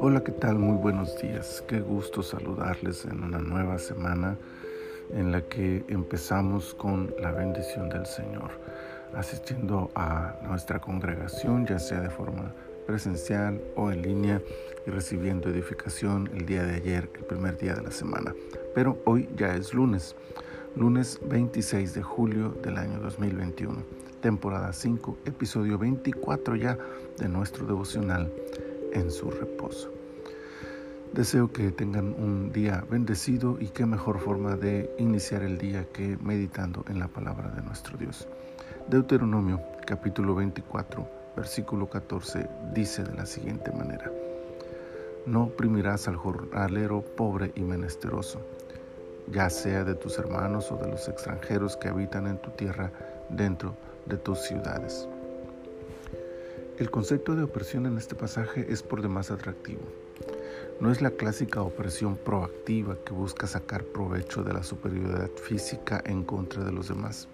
Hola, ¿qué tal? Muy buenos días. Qué gusto saludarles en una nueva semana en la que empezamos con la bendición del Señor, asistiendo a nuestra congregación, ya sea de forma presencial o en línea, y recibiendo edificación el día de ayer, el primer día de la semana. Pero hoy ya es lunes, lunes 26 de julio del año 2021, temporada 5, episodio 24 ya de nuestro devocional en su reposo. Deseo que tengan un día bendecido y qué mejor forma de iniciar el día que meditando en la palabra de nuestro Dios. Deuteronomio capítulo 24 versículo 14 dice de la siguiente manera. No oprimirás al jornalero pobre y menesteroso, ya sea de tus hermanos o de los extranjeros que habitan en tu tierra dentro de tus ciudades. El concepto de opresión en este pasaje es por demás atractivo. No es la clásica opresión proactiva que busca sacar provecho de la superioridad física en contra de los demás.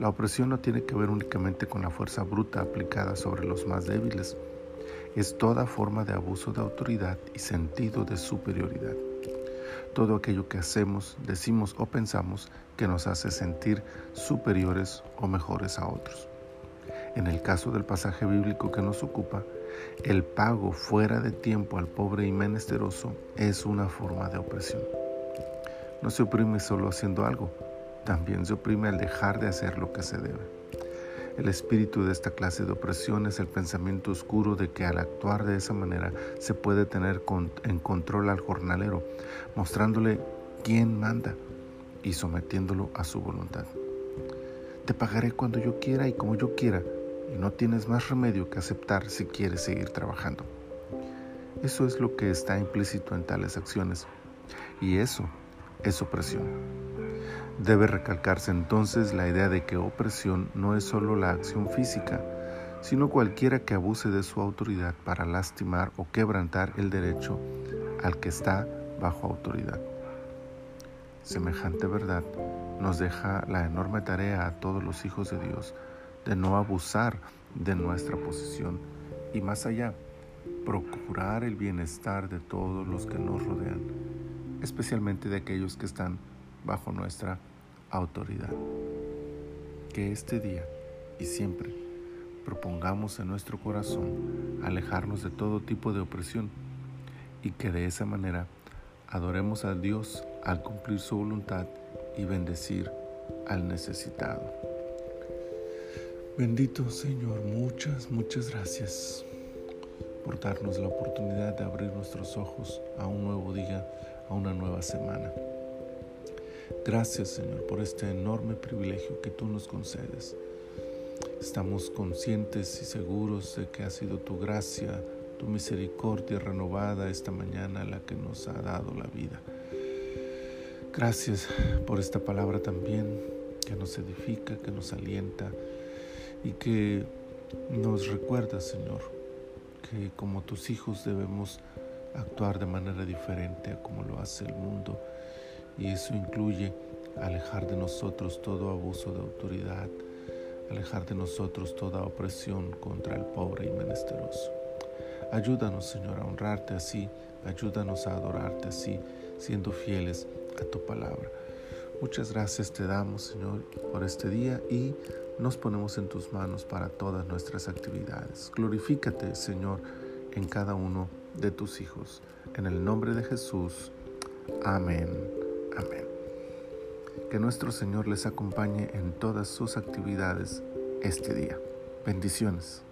La opresión no tiene que ver únicamente con la fuerza bruta aplicada sobre los más débiles. Es toda forma de abuso de autoridad y sentido de superioridad. Todo aquello que hacemos, decimos o pensamos que nos hace sentir superiores o mejores a otros. En el caso del pasaje bíblico que nos ocupa, el pago fuera de tiempo al pobre y menesteroso es una forma de opresión. No se oprime solo haciendo algo, también se oprime al dejar de hacer lo que se debe. El espíritu de esta clase de opresión es el pensamiento oscuro de que al actuar de esa manera se puede tener en control al jornalero, mostrándole quién manda y sometiéndolo a su voluntad. Te pagaré cuando yo quiera y como yo quiera, y no tienes más remedio que aceptar si quieres seguir trabajando. Eso es lo que está implícito en tales acciones, y eso es opresión. Debe recalcarse entonces la idea de que opresión no es solo la acción física, sino cualquiera que abuse de su autoridad para lastimar o quebrantar el derecho al que está bajo autoridad. Semejante verdad nos deja la enorme tarea a todos los hijos de Dios de no abusar de nuestra posición y más allá, procurar el bienestar de todos los que nos rodean, especialmente de aquellos que están bajo nuestra autoridad. Que este día y siempre propongamos en nuestro corazón alejarnos de todo tipo de opresión y que de esa manera adoremos a Dios al cumplir su voluntad y bendecir al necesitado. Bendito Señor, muchas, muchas gracias por darnos la oportunidad de abrir nuestros ojos a un nuevo día, a una nueva semana. Gracias Señor por este enorme privilegio que tú nos concedes. Estamos conscientes y seguros de que ha sido tu gracia, tu misericordia renovada esta mañana la que nos ha dado la vida. Gracias por esta palabra también que nos edifica, que nos alienta y que nos recuerda, Señor, que como tus hijos debemos actuar de manera diferente a como lo hace el mundo y eso incluye alejar de nosotros todo abuso de autoridad, alejar de nosotros toda opresión contra el pobre y menesteroso. Ayúdanos, Señor, a honrarte así, ayúdanos a adorarte así, siendo fieles a tu palabra. Muchas gracias te damos, Señor, por este día y nos ponemos en tus manos para todas nuestras actividades. Glorifícate, Señor, en cada uno de tus hijos. En el nombre de Jesús. Amén. Amén. Que nuestro Señor les acompañe en todas sus actividades este día. Bendiciones.